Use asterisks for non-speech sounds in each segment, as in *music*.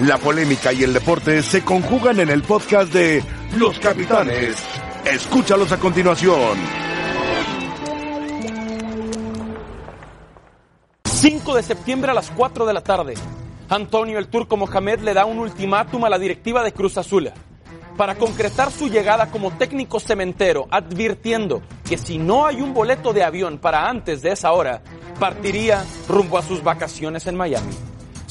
La polémica y el deporte se conjugan en el podcast de Los Capitanes. Escúchalos a continuación. 5 de septiembre a las 4 de la tarde. Antonio el Turco Mohamed le da un ultimátum a la directiva de Cruz Azul para concretar su llegada como técnico cementero, advirtiendo que si no hay un boleto de avión para antes de esa hora, partiría rumbo a sus vacaciones en Miami.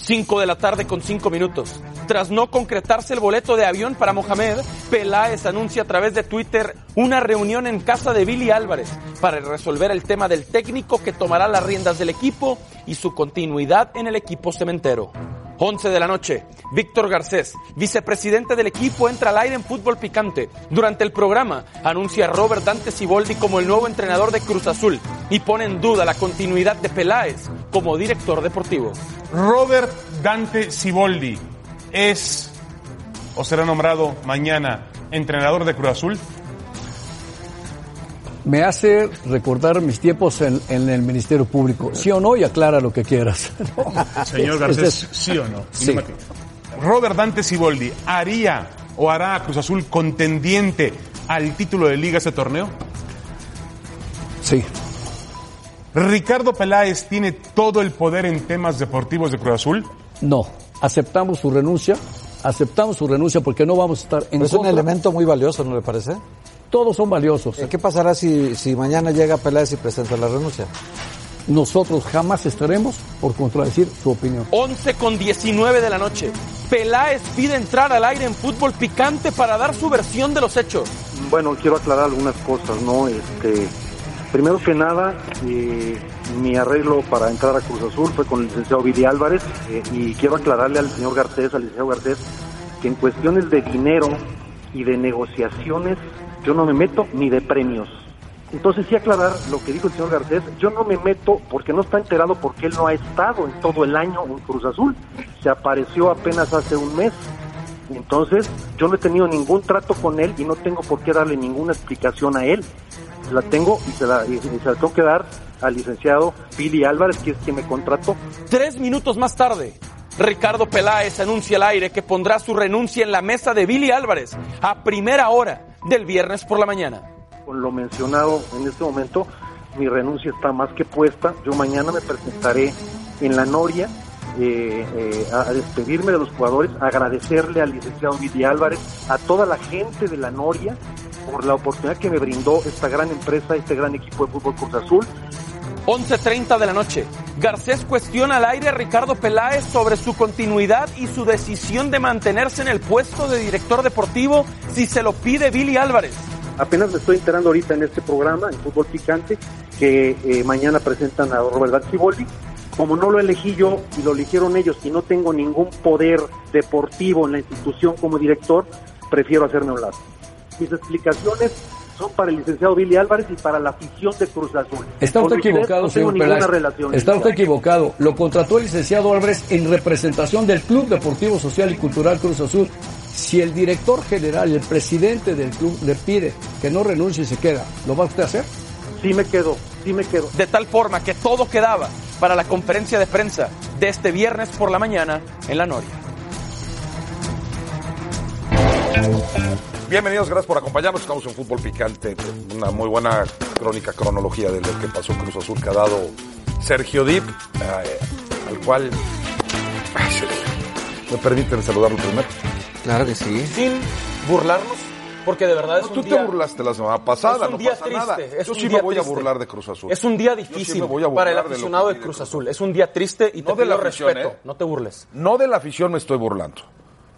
5 de la tarde con 5 minutos. Tras no concretarse el boleto de avión para Mohamed, Peláez anuncia a través de Twitter una reunión en casa de Billy Álvarez para resolver el tema del técnico que tomará las riendas del equipo y su continuidad en el equipo cementero. 11 de la noche, Víctor Garcés, vicepresidente del equipo, entra al aire en fútbol picante. Durante el programa, anuncia a Robert Dante Siboldi como el nuevo entrenador de Cruz Azul y pone en duda la continuidad de Peláez como director deportivo. Robert Dante Siboldi es o será nombrado mañana entrenador de Cruz Azul. Me hace recordar mis tiempos en, en el Ministerio Público. Sí o no, y aclara lo que quieras. *laughs* Señor Garcés, ¿sí o no? Sí. Robert Dante Siboldi, ¿haría o hará a Cruz Azul contendiente al título de liga ese torneo? Sí. ¿Ricardo Peláez tiene todo el poder en temas deportivos de Cruz Azul? No. Aceptamos su renuncia. Aceptamos su renuncia porque no vamos a estar en Pero es un elemento muy valioso, ¿no le parece? Todos son valiosos. ¿Qué pasará si, si mañana llega Peláez y presenta la renuncia? Nosotros jamás estaremos por contradecir su opinión. 11 con 19 de la noche. Peláez pide entrar al aire en fútbol picante para dar su versión de los hechos. Bueno, quiero aclarar algunas cosas, ¿no? Este, primero que nada, eh, mi arreglo para entrar a Cruz Azul fue con el licenciado Vidi Álvarez eh, y quiero aclararle al señor Garcés, al licenciado Garcés, que en cuestiones de dinero y de negociaciones yo no me meto ni de premios. Entonces sí aclarar lo que dijo el señor Garcés, yo no me meto porque no está enterado porque él no ha estado en todo el año en Cruz Azul, se apareció apenas hace un mes. Entonces, yo no he tenido ningún trato con él y no tengo por qué darle ninguna explicación a él. La tengo y se la, tengo que dar al licenciado Billy Álvarez, que es quien me contrató. Tres minutos más tarde, Ricardo Peláez anuncia al aire que pondrá su renuncia en la mesa de Billy Álvarez a primera hora del viernes por la mañana. Con lo mencionado en este momento, mi renuncia está más que puesta. Yo mañana me presentaré en la Noria eh, eh, a despedirme de los jugadores, agradecerle al licenciado Billy Álvarez, a toda la gente de la Noria por la oportunidad que me brindó esta gran empresa, este gran equipo de fútbol Cruz Azul. 11.30 de la noche. Garcés cuestiona al aire a Ricardo Peláez sobre su continuidad y su decisión de mantenerse en el puesto de director deportivo si se lo pide Billy Álvarez. Apenas me estoy enterando ahorita en este programa, en Fútbol Picante, que eh, mañana presentan a Robert Ciboldi. Como no lo elegí yo y lo eligieron ellos y no tengo ningún poder deportivo en la institución como director, prefiero hacerme un lado. Mis explicaciones son para el licenciado Billy Álvarez y para la afición de Cruz Azul. Está usted equivocado, no señor Peláez. relación. Está usted equivocado. Lo contrató el licenciado Álvarez en representación del Club Deportivo Social y Cultural Cruz Azul. Si el director general el presidente del club le pide que no renuncie y se queda, ¿lo va usted a hacer? Sí me quedo, sí me quedo. De tal forma que todo quedaba para la conferencia de prensa de este viernes por la mañana en la Noria. Bienvenidos, gracias por acompañarnos. Estamos en Fútbol Picante, una muy buena crónica, cronología de lo que pasó en Cruz Azul que ha dado Sergio Dip, eh, al cual... Ay, Sergio, ¿me permiten saludarlo primero? Claro que sí. Sin burlarnos, porque de verdad es No, un tú día... te burlaste la semana pasada, es un no día pasa triste, nada. es Yo un sí día me voy a burlar de Cruz Azul. Es un día sí difícil a para el de aficionado de Cruz Cruz Azul. Es un día triste y te No de la pido afición, respeto. ¿eh? No te burles. No de la afición me estoy burlando.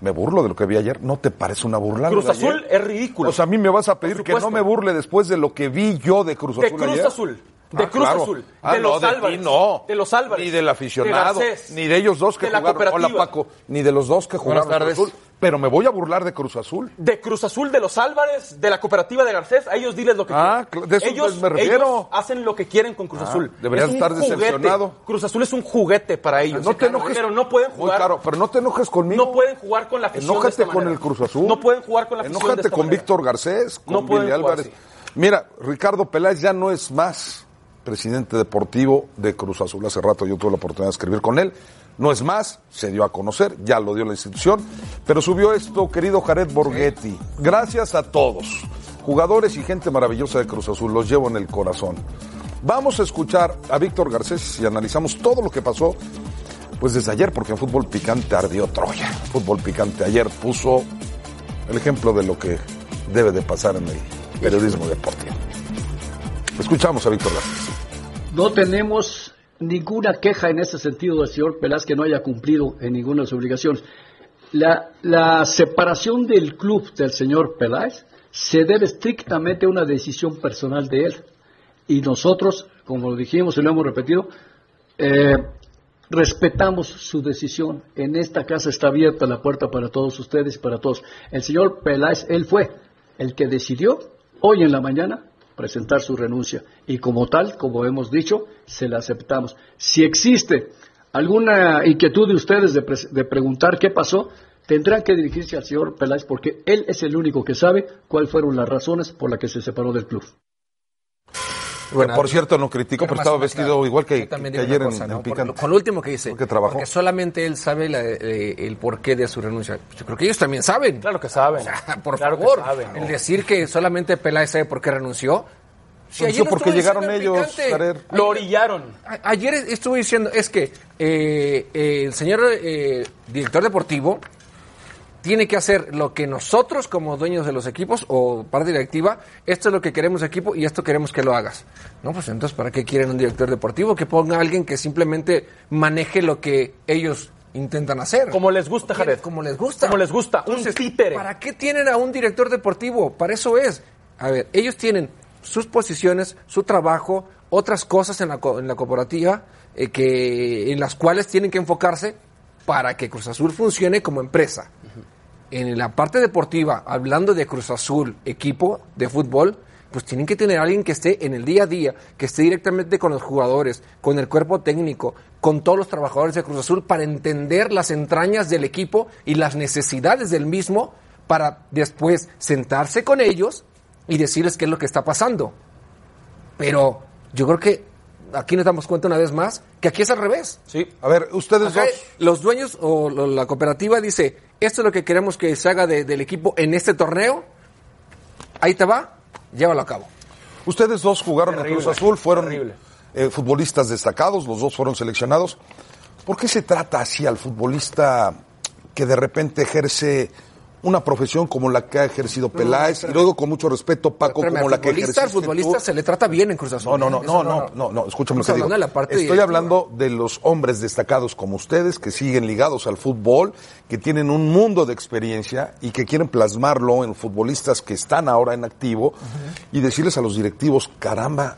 Me burlo de lo que vi ayer. ¿No te parece una burla? Cruz de ayer? Azul es ridículo. O sea, a mí me vas a pedir que no me burle después de lo que vi yo de Cruz De Azul Cruz ayer. Azul. De Ah, Cruz claro. Azul. Ah, de no, los de ti Álvarez. no. De los Álvarez. Ni del aficionado. De Garcés. ni de ellos dos que de la jugaron. Hola. Paco. Ni de los dos que jugaron Cruz. Azul. Pero me voy a burlar de Cruz Azul. De Cruz Azul, de los Álvarez, de la cooperativa de Garcés, a ellos diles lo que Ah, quieren. de eso ellos, me refiero. ellos hacen lo que quieren con Cruz Ah, Azul. deberías Es estar decepcionado. Cruz Azul es un juguete para ellos. No te enojes. Pero no pueden Muy jugar. caro, pero no te enojes conmigo. No pueden jugar con la afición de Enójate esta con manera. el Cruz Azul. No pueden jugar con la afición de Enójate esta con manera. Víctor Garcés, con No Billy jugar Álvarez. Mira, Ricardo Peláez ya no es más presidente deportivo de Cruz Azul. Hace rato yo tuve la oportunidad de escribir con él. No es más, se dio a conocer, ya lo dio la institución, pero subió esto, querido Jared Borghetti. Gracias a todos, jugadores y gente maravillosa de Cruz Azul, los llevo en el corazón. Vamos a escuchar a Víctor Garcés y analizamos todo lo que pasó, pues desde ayer, porque en fútbol picante ardió Troya. Fútbol picante ayer puso el ejemplo de lo que debe de pasar en el periodismo deportivo. Escuchamos a Víctor Garcés. No tenemos ninguna queja en ese sentido del señor Peláez que no haya cumplido en ninguna de sus obligaciones. La, la separación del club del señor Peláez se debe estrictamente a una decisión personal de él. Y nosotros, como lo dijimos y lo hemos repetido, eh, respetamos su decisión. En esta casa está abierta la puerta para todos ustedes y para todos. El señor Peláez, él fue el que decidió hoy en la mañana presentar su renuncia. Y como tal, como hemos dicho, se la aceptamos. Si existe alguna inquietud de ustedes de, de preguntar qué pasó, tendrán que dirigirse al señor Peláez porque él es el único que sabe cuáles fueron las razones por las que se separó del club. Bueno, Por cierto, no criticó, pero estaba vestido igual que, ayer en, cosa, en ¿no? Por Picante. con lo último que dice. Porque trabajó. Porque solamente él sabe la- eh, el porqué de su renuncia. Yo creo que ellos también saben. Claro que saben. O sea, por Claro que favor, saben, ¿no? el decir que solamente Peláez sabe por qué renunció. Si Renunció ayer porque llegaron ellos, Jared. Lo orillaron. Ayer estuve diciendo, es que eh, eh, el señor eh, director deportivo tiene que hacer lo que nosotros como dueños de los equipos o parte directiva, esto es lo que queremos equipo y esto queremos que lo hagas. No, pues entonces, ¿para qué quieren un director deportivo? Que ponga a alguien que simplemente maneje lo que ellos intentan hacer. Como les gusta, Jared. Como les gusta. Como les gusta. Un títere. ¿Para qué tienen a un director deportivo? Para eso es. A ver, ellos tienen sus posiciones, su trabajo, otras cosas en la, co- en la cooperativa eh, que, en las cuales tienen que enfocarse para que Cruz Azul funcione como empresa. En la parte deportiva, hablando de Cruz Azul, equipo de fútbol, pues tienen que tener alguien que esté en el día a día, que esté directamente con los jugadores, con el cuerpo técnico, con todos los trabajadores de Cruz Azul para entender las entrañas del equipo y las necesidades del mismo para después sentarse con ellos y decirles qué es lo que está pasando. Pero yo creo que aquí nos damos cuenta una vez más que aquí es al revés. Sí. A ver, ustedes Acá, dos. los dueños o lo- la cooperativa dice, esto es lo que queremos que se haga de- del equipo en este torneo, ahí te va, llévalo a cabo. Ustedes dos jugaron en Cruz Azul, fueron eh, futbolistas destacados, los dos fueron seleccionados. ¿Por qué se trata así al futbolista que de repente ejerce una profesión como la que ha ejercido Peláez? y lo digo con mucho respeto, Paco, Espérame, como la que futbolista, al futbolista se le trata bien en Cruz Azul. No, no, no, ¿eh? no, no, no, no, escúchame lo que digo. Estoy hablando de los hombres destacados como ustedes que siguen ligados al fútbol, que tienen un mundo de experiencia y que quieren plasmarlo en futbolistas que están ahora en activo y decirles a los directivos, caramba,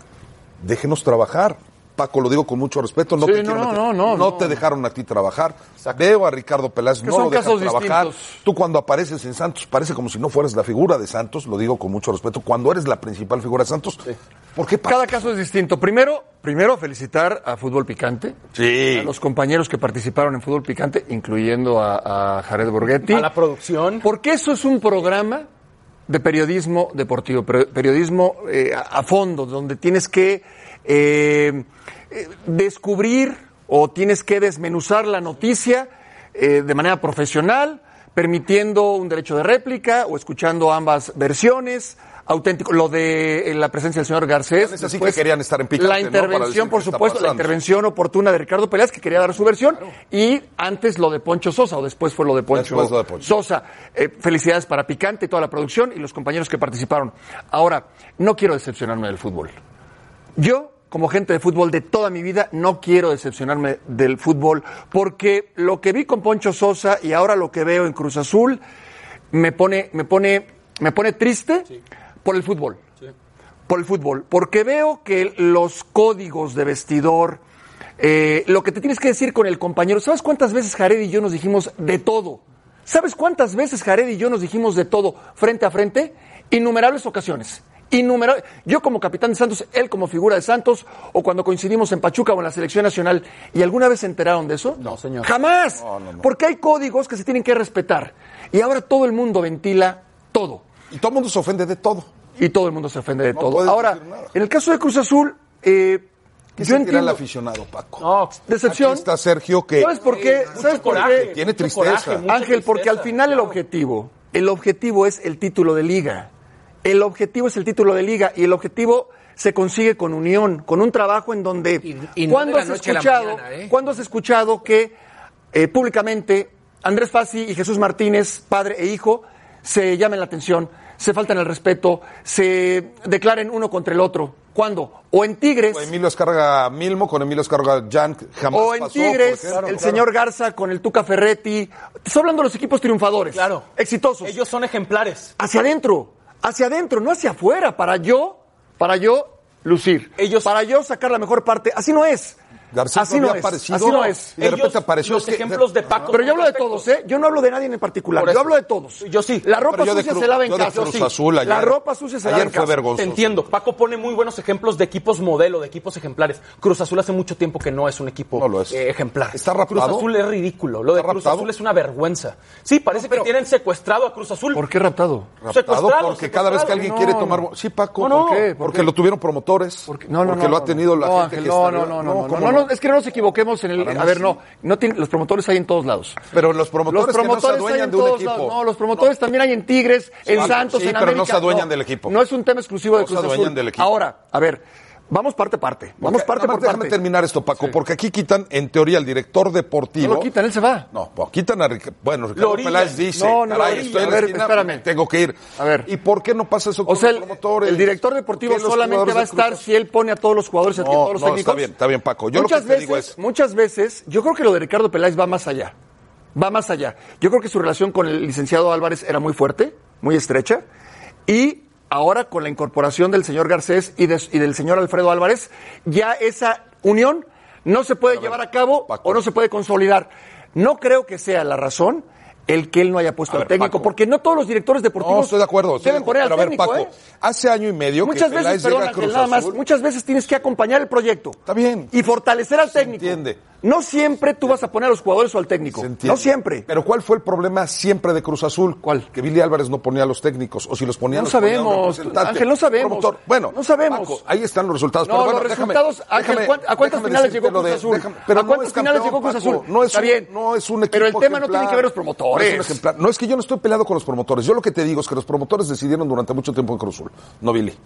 déjenos trabajar. Paco, lo digo con mucho respeto, no Sí, te no, quiero no, meter- no, no, no. te dejaron a ti trabajar. Veo a Ricardo Peláez, no lo dejan trabajar. distintos. Tú cuando apareces en Santos parece como si no fueras la figura de Santos, lo digo con mucho respeto. Cuando eres la principal figura de Santos, ¿por qué pasa? Cada caso es distinto. Primero, primero felicitar a Fútbol Picante. Sí. A los compañeros que participaron en Fútbol Picante, incluyendo a, a Jared Borghetti. A la producción. Porque eso es un programa de periodismo deportivo, per- periodismo eh, a a fondo, donde tienes que eh, descubrir o tienes que desmenuzar la noticia eh, de manera profesional, permitiendo un derecho de réplica o escuchando ambas versiones. Auténtico. Lo de eh, la presencia del señor Garcés. Es así que querían estar en picante, La intervención, por supuesto, la intervención oportuna de Ricardo Peláez, que quería dar su versión. Y antes lo de Poncho Sosa, o después fue lo de Poncho, Después lo de Poncho. Sosa. Eh, felicidades para Picante, toda la producción y los compañeros que participaron. Ahora, no quiero decepcionarme del fútbol. Yo, como gente de fútbol de toda mi vida, no quiero decepcionarme del fútbol, porque lo que vi con Poncho Sosa y ahora lo que veo en Cruz Azul me pone, me pone, me pone triste por el fútbol. Por el fútbol. Porque veo que los códigos de vestidor, eh, lo que te tienes que decir con el compañero, ¿sabes cuántas veces Jared y yo nos dijimos de todo? ¿Sabes cuántas veces Jared y yo nos dijimos de todo frente a frente? Innumerables ocasiones. Innumerables. Yo como capitán de Santos, él como figura de Santos, o cuando coincidimos en Pachuca o en la selección nacional, ¿y alguna vez se enteraron de eso? No, señor. Jamás. Porque hay códigos que se tienen que respetar. Y ahora todo el mundo ventila todo. Y todo el mundo se ofende de todo. Y todo el mundo se ofende de No todo. Ahora, en el caso de Cruz Azul, eh, ¿Qué Yo sentirá el entiendo- aficionado, Paco? No, Decepción. Aquí está Sergio que ¿Sabes por qué? ¿Sabes por coraje. qué? Tiene tristeza. coraje, Ángel, porque al final el objetivo, el objetivo es el título de liga. El objetivo es el título de liga y el objetivo se consigue con unión, con un trabajo en donde Y- y no ¿cuándo has escuchado, mañana, ¿eh? ¿cuándo has escuchado que eh, públicamente Andrés Fassi y Jesús Martínez, padre e hijo, se llamen la atención, se faltan el respeto, se declaren uno contra el otro? ¿Cuándo? O en Tigres, Emilio Escarga Milmo con Emilio Escarga Jan jamás o en pasó, Tigres, el señor Garza con el Tuca Ferretti. Estoy hablando de los equipos triunfadores, Claro. exitosos. Ellos son ejemplares. hacia adentro, hacia adentro, no hacia afuera, para yo, para yo lucir, Ellos- para yo sacar la mejor parte. Así no es. Garcés así no había es. aparecido. Así no es. Y de repente Ellos, apareció. los es que- ejemplos de Paco. Pero yo hablo de todos, ¿eh? Yo no hablo de nadie en particular. Yo hablo de todos. Yo sí. La ropa sucia Cru- se lava en casa. Cruz sí. Azul La ayer- ropa sucia se lava ayer en fue casa. vergonzoso. Te entiendo. Paco pone muy buenos ejemplos de equipos modelo, de equipos ejemplares. Cruz Azul hace mucho tiempo que no es un equipo No lo es. eh, ejemplar. ¿Está raptado? Cruz Azul es ridículo. Lo de ¿Está Cruz raptado? Azul es una vergüenza. Sí, parece que tienen secuestrado a Cruz Azul. ¿Por qué raptado? Raptado Secuestrado, porque cada vez que alguien quiere tomar... Sí, Paco. ¿por qué? ¿Por Porque lo tuvieron promotores. Porque, no, no, porque no, lo ha no, tenido la gente que no, está... no, no, no, no, ¿cómo no, no, es que no nos equivoquemos en el. Para A ver, sí. no, no tiene- los promotores hay en todos lados. Pero los promotores, Los que no se promotores hay adueñan en de un equipo. lados. No, los promotores también hay en Tigres, en Santos, sí, en pero no América. se adueñan del equipo. No es un tema exclusivo de No se Cruz adueñan Azul. del equipo. Ahora, a ver, vamos parte a parte. Vamos Ok, parte por déjame parte. terminar esto, Paco, porque aquí quitan, en teoría, el director deportivo. No lo quitan, él se va. No, pues quitan a Ric- Bueno, Ricardo. Peláez dice, No, no, caray, lo estoy A ver, esquina, espérame. tengo que ir. A ver. ¿Y por qué no pasa eso con O sea, los el, promotores? el director deportivo ¿Por qué los solamente va a estar si él pone a todos los jugadores y a todos los no, técnicos. está bien, está bien, Paco. Yo lo muchas que te veces, digo es- muchas veces, yo creo que lo de Ricardo Peláez va más allá. Va más allá. Yo creo que su relación con el licenciado Álvarez era muy fuerte, muy estrecha. Y ahora con la incorporación del señor Garcés y, de- y del señor Alfredo Álvarez, ya esa unión no se puede llevar a cabo Paco. o no se puede consolidar. No creo que sea la razón el que él no haya puesto A al ver, técnico, Paco. porque no todos los directores deportivos No, estoy de acuerdo. estoy deben de poner acuerdo. al Pero a ver, técnico, Paco, ¿eh? hace año y medio Muchas que veces, perdón, Ángel, nada más, muchas veces tienes que acompañar el proyecto. Está bien. Y fortalecer al técnico. entiende. No siempre tú vas a poner a los jugadores o al técnico. No siempre. Pero ¿cuál fue el problema siempre de Cruz Azul? ¿Cuál? Que Billy Álvarez no ponía a los técnicos, o si los ponía, No los sabemos. Ángel, no sabemos. Promotor. Bueno, No sabemos. Paco, ahí están los resultados. No, pero bueno, los déjame- resultados, Ángel, déjame- ¿cuán- ¿a cuántas finales llegó Cruz de- Azul? déjame- pero ¿A cuántas es finales campeón, llegó Cruz. Azul? No es Está un, bien. No es un equipo Pero el tema no tiene que ver los es promotores. No es que yo no estoy peleado con los promotores. Yo lo que te digo es que los promotores decidieron durante mucho tiempo en Cruz Azul, no Billy.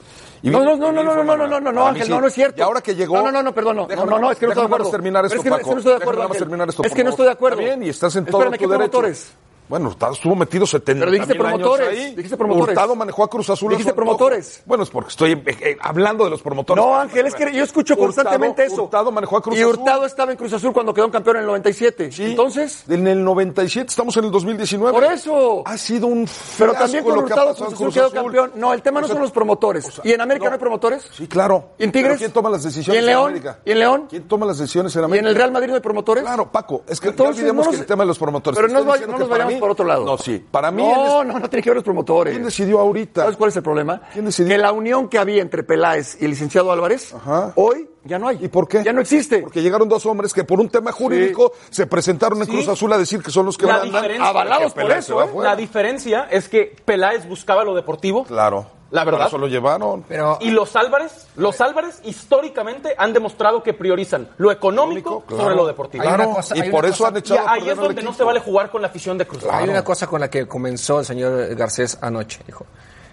Y No, Billy- no, no, no, no, no, no, no, Ángel, no, no es cierto. Y ahora que llegó. No, no, no, no, perdón, no. No, no, es que no estoy de acuerdo. terminar esto, Es que- es que Paco. no estoy de acuerdo, Es que no estoy de acuerdo. Está bien, y estás en todo Espérame, tu ¿qué derecho. promotores? Bueno, está- estuvo metido 70 Pero dijiste mil años promotores, ahí. dijiste promotores. Hurtado manejó a Cruz Azul. Dijiste promotores. Bueno, es porque estoy eh, eh, hablando de los promotores. No, Ángel, es que yo escucho Hurtado- constantemente eso. Hurtado manejó a Cruz y Azul. Hurtado estaba en Cruz Azul cuando quedó campeón en el 97. Sí. Entonces, En el 97, estamos en el 2019. por eso. Ha sido un Pero también con Hurtado Cruz en Azul quedó campeón. No, el tema no O sea, son los promotores. o sea, ¿Y en América no, no. hay promotores? Sí, claro. ¿Y en Tigres? Pero ¿Quién toma las decisiones ¿Y en León? América? ¿Y en León? ¿Quién toma las decisiones en ¿Y América? en el Real Madrid no hay promotores? Claro, Paco, es que Entonces, ya olvidemos no que el tema de los promotores. Pero no, nos, no vayamos por otro lado. No, sí. Para mí, No, es- no, no tiene que ver los promotores. ¿quién decidió ahorita? ¿Sabes cuál es el problema? ¿Quién decidió? Que la unión que había entre Peláez y el licenciado Álvarez, Ajá. hoy ya no hay. ¿Y por qué? Ya no existe. Porque llegaron dos hombres que por un tema jurídico se presentaron en Cruz Azul a decir que son los que La mandan. diferencia- Avalados por eso, ¿eh? La diferencia es que Peláez buscaba lo deportivo Claro. La verdad. Por eso lo llevaron. Pero y los Álvarez, los Álvarez históricamente han demostrado que priorizan lo económico Claro. sobre lo deportivo. Claro, cosa- y por eso cosa- han Y echado a ahí es donde no se vale jugar con la afición de Cruz Azul. Hay una cosa con la que comenzó el señor Garcés anoche. Dijo,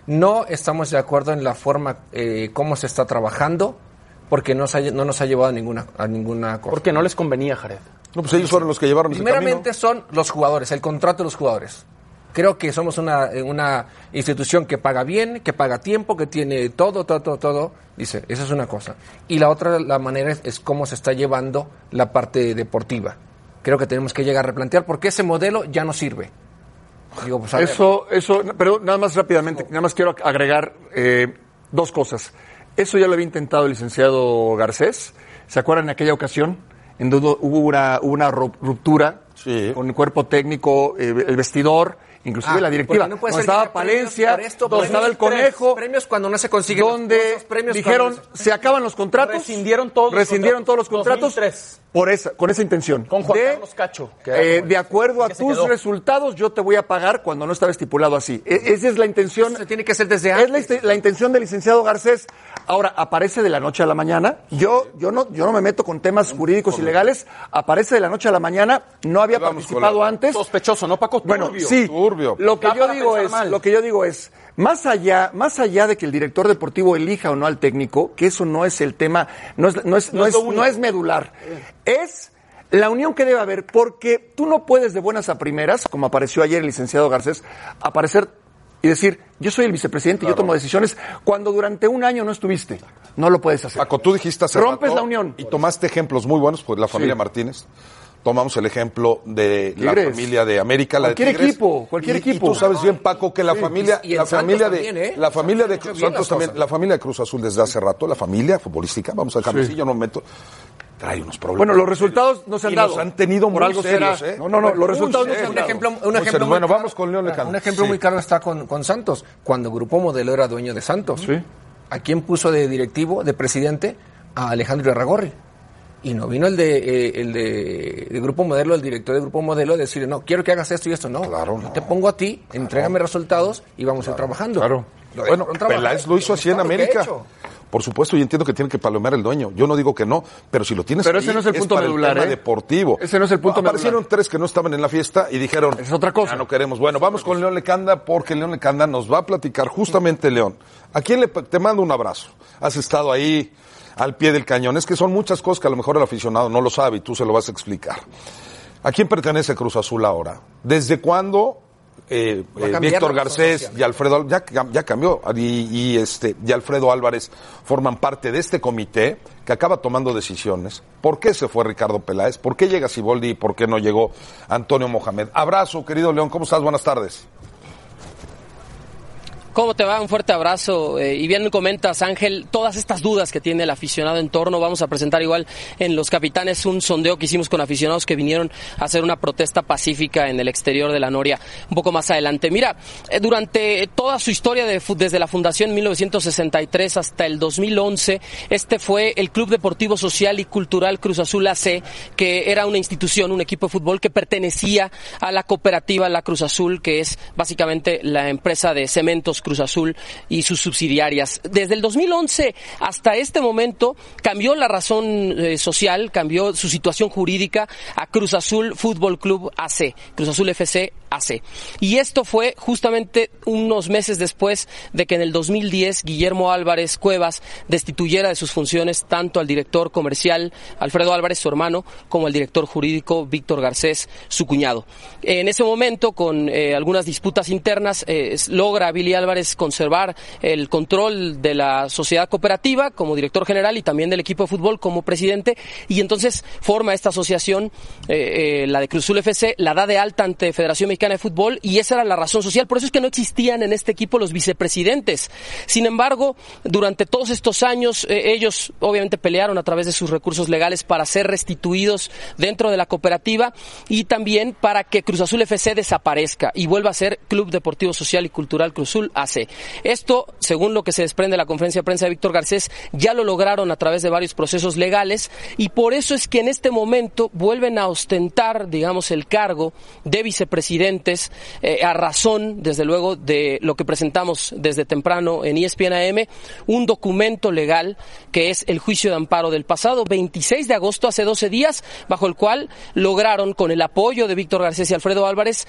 no estamos de acuerdo en la forma eh, cómo se está trabajando porque no, se ha- no nos ha llevado a ninguna, a ninguna cosa. Porque no les convenía, Jared. No, pues ellos fueron los que llevaron ese Primeramente camino. son los jugadores, el contrato de los jugadores. Creo que somos una, eh, una institución que paga bien, que paga tiempo, que tiene todo, todo, todo, todo. Dice, esa es una cosa. Y la otra, la manera es, es cómo se está llevando la parte deportiva. Creo que tenemos que llegar a replantear porque ese modelo ya no sirve. Digo, pues, Eso, eso, pero nada más rápidamente, nada más quiero agregar eh, dos cosas. Eso ya lo había intentado el licenciado Garcés. ¿Se acuerdan en aquella ocasión? En donde hubo una, ruptura Sí. con el cuerpo técnico, eh, el vestidor, inclusive ah, la directiva. no puede donde estaba Palencia, por esto, donde estaba el conejo, Premios cuando no se consiguen. donde premios dijeron se acaban los contratos. Rescindieron todos los rescindieron todos los contratos. Contratos. 2003. por esa, con esa intención. Con Juan de, Carlos Cacho, que- eh, de acuerdo a que tus resultados, yo te voy a pagar cuando no estaba estipulado así. E- esa es la intención. Se tiene que hacer desde Es antes. la, este- la intención del licenciado Garcés. Ahora, aparece de la noche a la mañana. Yo, yo, no, yo no me meto con temas jurídicos y legales. Aparece de la noche a la mañana. No había Vamos participado la- antes. Sospechoso, ¿no, Paco? Bueno, Turbio. sí. turbio. Lo que yo digo es, mal. lo que yo digo es, más allá, más allá de que el director deportivo elija o no al técnico, que eso no es el tema, no es, no es, no es, no es medular. Es la unión que debe haber, porque tú no puedes de buenas a primeras, como apareció ayer el licenciado Garcés, aparecer y decir, yo soy el vicepresidente y yo tomo decisiones cuando durante un año no estuviste. No lo puedes hacer. Paco, tú dijiste hace Rompes rato la unión. Y tomaste ejemplos muy buenos, pues la familia Martínez. Tomamos el ejemplo de la Tigres. familia de América, la de Cualquier Tigres. equipo, cualquier Y- equipo. Y tú sabes bien, Paco, que la familia, y en la Santos familia de, también, ¿eh? la familia de Santos también, la familia de Cruz Azul desde hace rato, la familia futbolística, vamos a dejarlo así, yo no me meto, trae unos problemas. Bueno, los resultados no se han Y dado. los han tenido Por muy algo serios. ¿eh? No, no, no, los resultados no se han Un dado. ejemplo, un Muy ejemplo serio. muy Bueno, claro- vamos con León Lecanda. Un ejemplo Sí. muy claro está con, con Santos. Cuando Grupo Modelo era dueño de Santos. ¿A quién puso de directivo, de presidente? A Alejandro Arragorri. Y no vino el de, eh, el de, de Grupo Modelo, el director de Grupo Modelo, a decirle, no, quiero que hagas esto y esto. No, Claro, yo no. te pongo a ti, entrégame resultados y vamos a ir trabajando. Claro. Lo Bueno. Peláez lo hizo así en América. Por supuesto, y entiendo que tiene que palomear el dueño. Yo no digo que no, pero si lo tienes Pero ese no es el punto para medular, tema ¿eh? deportivo. Ese no es el punto Aparecieron medular. tres que no estaban en la fiesta y dijeron, Es otra cosa. "Ya no queremos. Bueno, vamos con León Lecanda porque León Lecanda nos va a platicar justamente León. ¿A quién le te mando un abrazo? Has estado ahí al pie del cañón. Es que son muchas cosas que a lo mejor el aficionado no lo sabe y tú se lo vas a explicar. ¿A quién pertenece Cruz Azul ahora? ¿Desde cuándo eh, eh, Víctor Garcés y Alfredo Al- ya, ya cambió y, y, este y Alfredo Álvarez forman parte de este comité que acaba tomando decisiones. ¿Por qué se fue Ricardo Peláez? ¿Por qué llega Siboldi y por qué no llegó Antonio Mohamed? Abrazo, querido León, ¿cómo estás? Buenas tardes. ¿Cómo te va? Un fuerte abrazo. Eh, y bien comentas, Ángel, todas estas dudas que tiene el aficionado en torno. Vamos a presentar igual en Los Capitanes un sondeo que hicimos con aficionados que vinieron a hacer una protesta pacífica en el exterior de la Noria un poco más adelante. Mira, eh, durante toda su historia de desde la fundación en 1963 hasta el 2011, este fue el Club Deportivo Social y Cultural Cruz Azul AC, que era una institución, un equipo de fútbol que pertenecía a la cooperativa La Cruz Azul, que es básicamente la empresa de cementos Cruz Azul y sus subsidiarias. Desde el 2011 hasta este momento cambió la razón eh, social, cambió su situación jurídica a Cruz Azul Fútbol Club AC, Cruz Azul FC AC. Y esto fue justamente unos meses después de que en el 2010 Guillermo Álvarez Cuevas destituyera de sus funciones tanto al director comercial Alfredo Álvarez, su hermano, como al director jurídico Víctor Garcés, su cuñado. En ese momento, con eh, algunas disputas internas, eh, logra Billy Álvarez conservar el control de la sociedad cooperativa como director general y también del equipo de fútbol como presidente y entonces forma esta asociación, eh, la de Cruzul FC, la da de alta ante Federación Mexicana de Fútbol y esa era la razón social. Por eso es que no existían en este equipo los vicepresidentes. Sin embargo, durante todos estos años, eh, ellos obviamente pelearon a través de sus recursos legales para ser restituidos dentro de la cooperativa y también para que Cruz Azul FC desaparezca y vuelva a ser Club Deportivo Social y Cultural Cruzul AC. Esto, según lo que se desprende de la conferencia de prensa de Víctor Garcés, ya lo lograron a través de varios procesos legales y por eso es que en este momento vuelven a ostentar, digamos, el cargo de eh, a razón, desde luego, de lo que presentamos desde temprano en ESPN AM, un documento legal que es el juicio de amparo del pasado 26 de agosto, hace 12 días, bajo el cual lograron, con el apoyo de Víctor Garcés y Alfredo Álvarez,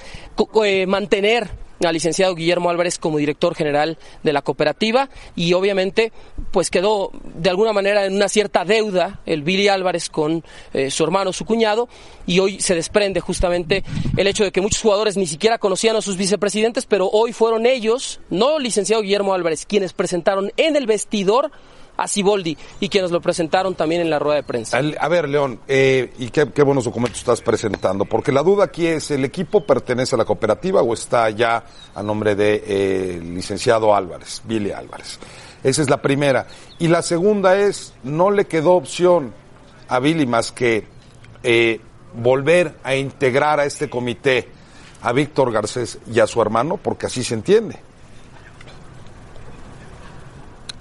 eh, mantener al licenciado Guillermo Álvarez como director general de la cooperativa y obviamente pues quedó de alguna manera en una cierta deuda el Billy Álvarez con eh, su hermano, su cuñado y hoy se desprende justamente el hecho de que muchos jugadores ni siquiera conocían a sus vicepresidentes pero hoy fueron ellos, no licenciado Guillermo Álvarez, quienes presentaron en el vestidor a Siboldi y quienes lo presentaron también en la rueda de prensa. A ver, León, eh, y qué, buenos documentos estás presentando, porque la duda aquí es, ¿el equipo pertenece a la cooperativa o está ya a nombre de eh, licenciado Álvarez, Billy Álvarez? Esa es la primera. Y la segunda es, no le quedó opción a Billy más que eh, volver a integrar a este comité a Víctor Garcés y a su hermano, porque así se entiende.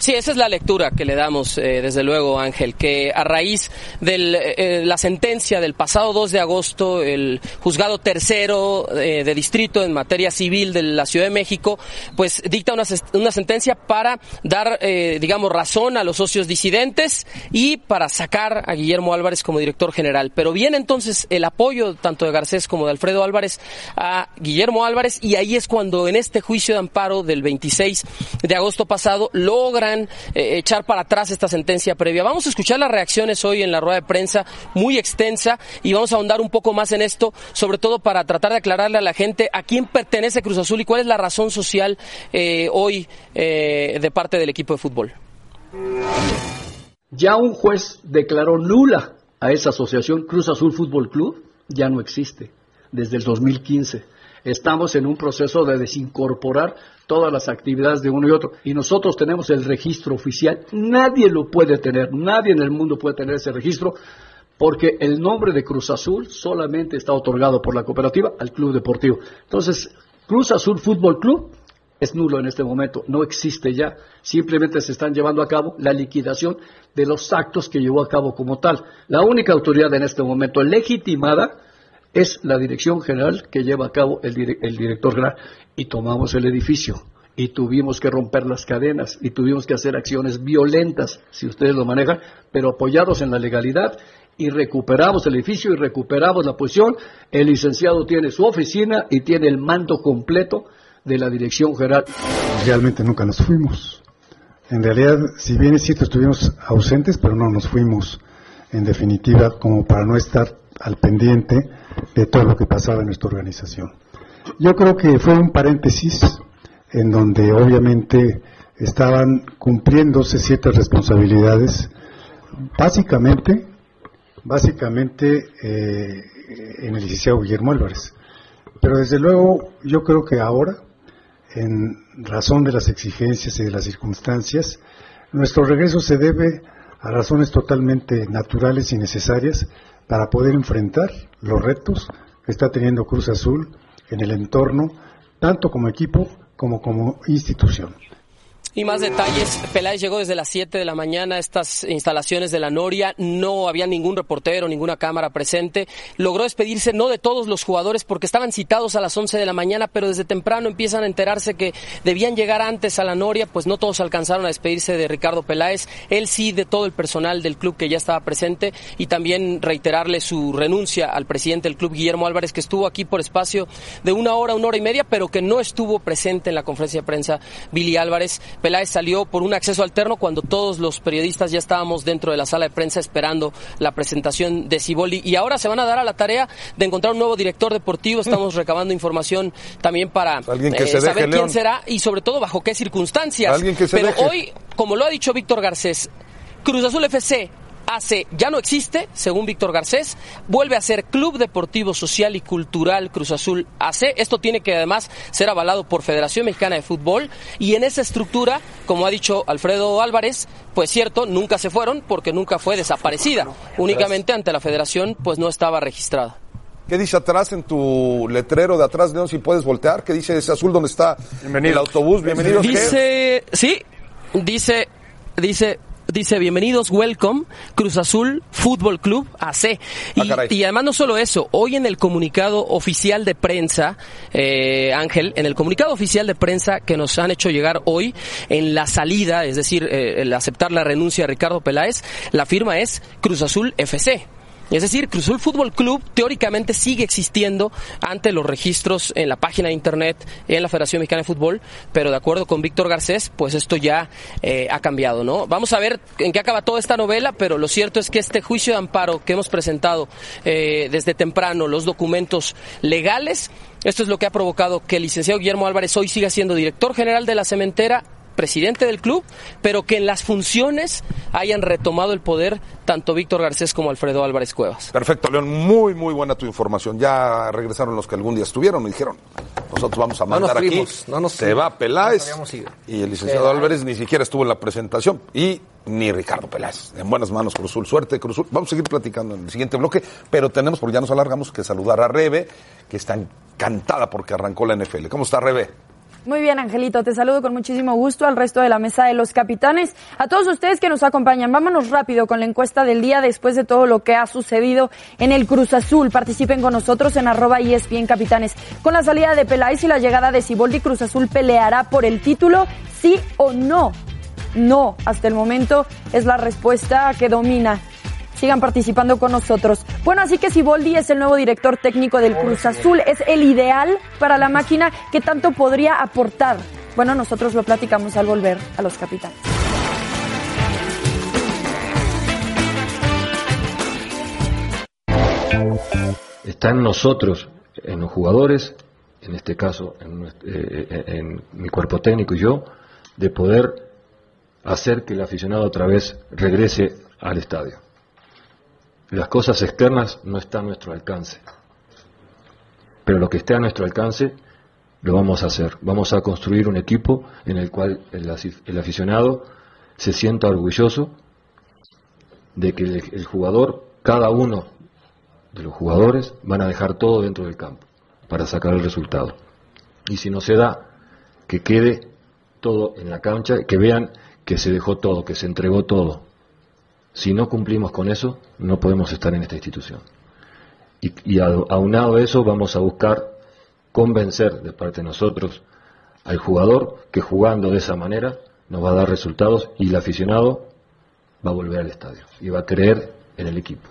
Sí, esa es la lectura que le damos, eh, desde luego, Ángel, que a raíz de eh, la sentencia del pasado 2 de agosto, el juzgado tercero eh, de distrito en materia civil de la Ciudad de México, pues dicta una, una sentencia para dar, digamos, razón a los socios disidentes y para sacar a Guillermo Álvarez como director general. Pero viene entonces el apoyo tanto de Garcés como de Alfredo Álvarez a Guillermo Álvarez y ahí es cuando en este juicio de amparo del 26 de agosto pasado logran eh, echar para atrás esta sentencia previa. Vamos a escuchar las reacciones hoy en la rueda de prensa muy extensa y vamos a ahondar un poco más en esto, sobre todo para tratar de aclararle a la gente a quién pertenece Cruz Azul y cuál es la razón social eh, hoy eh, de parte del equipo de fútbol. Ya un juez declaró nula a esa asociación Cruz Azul Fútbol Club, ya no existe desde el 2015 estamos en un proceso de desincorporar todas las actividades de uno y otro. Y nosotros tenemos el registro oficial. Nadie lo puede tener, nadie en el mundo puede tener ese registro, porque el nombre de Cruz Azul solamente está otorgado por la cooperativa al club deportivo. Entonces, Cruz Azul Fútbol Club es nulo en este momento, no existe ya. Simplemente se están llevando a cabo la liquidación de los actos que llevó a cabo como tal. La única autoridad en este momento legitimada es la dirección general que lleva a cabo el, director general y tomamos el edificio y tuvimos que romper las cadenas y tuvimos que hacer acciones violentas, si ustedes lo manejan, pero apoyados en la legalidad y recuperamos el edificio y recuperamos la posición. El licenciado tiene su oficina y tiene el mando completo de la dirección general. Realmente nunca nos fuimos. En realidad, si bien es cierto, estuvimos ausentes, pero no nos fuimos en definitiva como para no estar al pendiente de todo lo que pasaba en nuestra organización. Yo creo que fue un paréntesis en donde obviamente estaban cumpliéndose ciertas responsabilidades, básicamente, básicamente eh, en el licenciado Guillermo Álvarez. Pero desde luego yo creo que ahora, en razón de las exigencias y de las circunstancias, nuestro regreso se debe a razones totalmente naturales y necesarias para poder enfrentar los retos que está teniendo Cruz Azul en el entorno, tanto como equipo como como institución. Y más detalles, Peláez llegó desde las 7 de la mañana a estas instalaciones de la Noria, no había ningún reportero, ninguna cámara presente, logró despedirse no de todos los jugadores porque estaban citados a las 11 de la mañana, pero desde temprano empiezan a enterarse que debían llegar antes a la Noria, pues no todos alcanzaron a despedirse de Ricardo Peláez, él sí de todo el personal del club que ya estaba presente y también reiterarle su renuncia al presidente del club, Guillermo Álvarez, que estuvo aquí por espacio de una hora, una hora y media, pero que no estuvo presente en la conferencia de prensa, Billy Álvarez Peláez salió por un acceso alterno cuando todos los periodistas ya estábamos dentro de la sala de prensa esperando la presentación de Ciboli y ahora se van a dar a la tarea de encontrar un nuevo director deportivo. Estamos *laughs* recabando información también para eh, saber quién será y sobre todo bajo qué circunstancias. Pero hoy, como lo ha dicho Víctor Garcés, Cruz Azul FC hace, ya no existe, según Víctor Garcés, vuelve a ser Club Deportivo Social y Cultural Cruz Azul AC. Esto tiene que además ser avalado por Federación Mexicana de Fútbol y en esa estructura, como ha dicho Alfredo Álvarez, pues cierto, nunca se fueron porque nunca fue desaparecida. Únicamente ante la Federación pues no estaba registrada. ¿Qué dice atrás en tu letrero de atrás, León, si puedes voltear? ¿Qué dice ese azul donde está el autobús? Bienvenidos. Dice, sí, dice, dice dice bienvenidos, welcome, Cruz Azul Fútbol Club AC. Ah, y, además no solo eso, hoy en el comunicado oficial de prensa, eh, Ángel, en el comunicado oficial de prensa que nos han hecho llegar hoy, en la salida, es decir, eh, el aceptar la renuncia de Ricardo Peláez, la firma es Cruz Azul FC. Es decir, Cruzul Fútbol Club teóricamente sigue existiendo ante los registros en la página de internet en la Federación Mexicana de Fútbol, pero de acuerdo con Víctor Garcés, pues esto ya eh, ha cambiado, ¿no? Vamos a ver en qué acaba toda esta novela, pero lo cierto es que este juicio de amparo que hemos presentado eh, desde temprano, los documentos legales, esto es lo que ha provocado que el licenciado Guillermo Álvarez hoy siga siendo director general de la cementera presidente del club, pero que en las funciones hayan retomado el poder tanto Víctor Garcés como Alfredo Álvarez Cuevas. Perfecto, León, muy, muy buena tu información. Ya regresaron los que algún día estuvieron y dijeron, nosotros vamos a mandar aquí, no nos se va Peláez, y el licenciado Álvarez ni siquiera estuvo en la presentación, y ni Ricardo Peláez. En buenas manos, Cruzul. Suerte, Cruzul. Vamos a seguir platicando en el siguiente bloque, pero tenemos, porque ya nos alargamos, que saludar a Rebe, que está encantada porque arrancó la NFL. ¿Cómo está, Rebe? Muy bien, Angelito, te saludo con muchísimo gusto al resto de la mesa de los capitanes. A todos ustedes que nos acompañan, vámonos rápido con la encuesta del día después de todo lo que ha sucedido en el Cruz Azul. Participen con nosotros en arroba ESPN Capitanes. Con la salida de Peláez y la llegada de Ciboldi, Cruz Azul peleará por el título, sí o no. No, hasta el momento es la respuesta que domina sigan participando con nosotros. Bueno, así que Siboldi es el nuevo director técnico del Cruz Azul, es el ideal para la máquina que tanto podría aportar. Bueno, nosotros lo platicamos al volver a los capitanes. Está en nosotros, en los jugadores, en este caso en, eh, en mi cuerpo técnico y yo, de poder hacer que el aficionado otra vez regrese al estadio. Las cosas externas no están a nuestro alcance. Pero lo que esté a nuestro alcance lo vamos a hacer. Vamos a construir un equipo en el cual el, aficionado se sienta orgulloso de que el, jugador, cada uno de los jugadores, van a dejar todo dentro del campo para sacar el resultado. Y si no se da, que quede todo en la cancha, que vean que se dejó todo, que se entregó todo, si no cumplimos con eso, no podemos estar en esta institución. Y, aunado a eso, vamos a buscar convencer de parte de nosotros al jugador que jugando de esa manera nos va a dar resultados y el aficionado va a volver al estadio y va a creer en el equipo.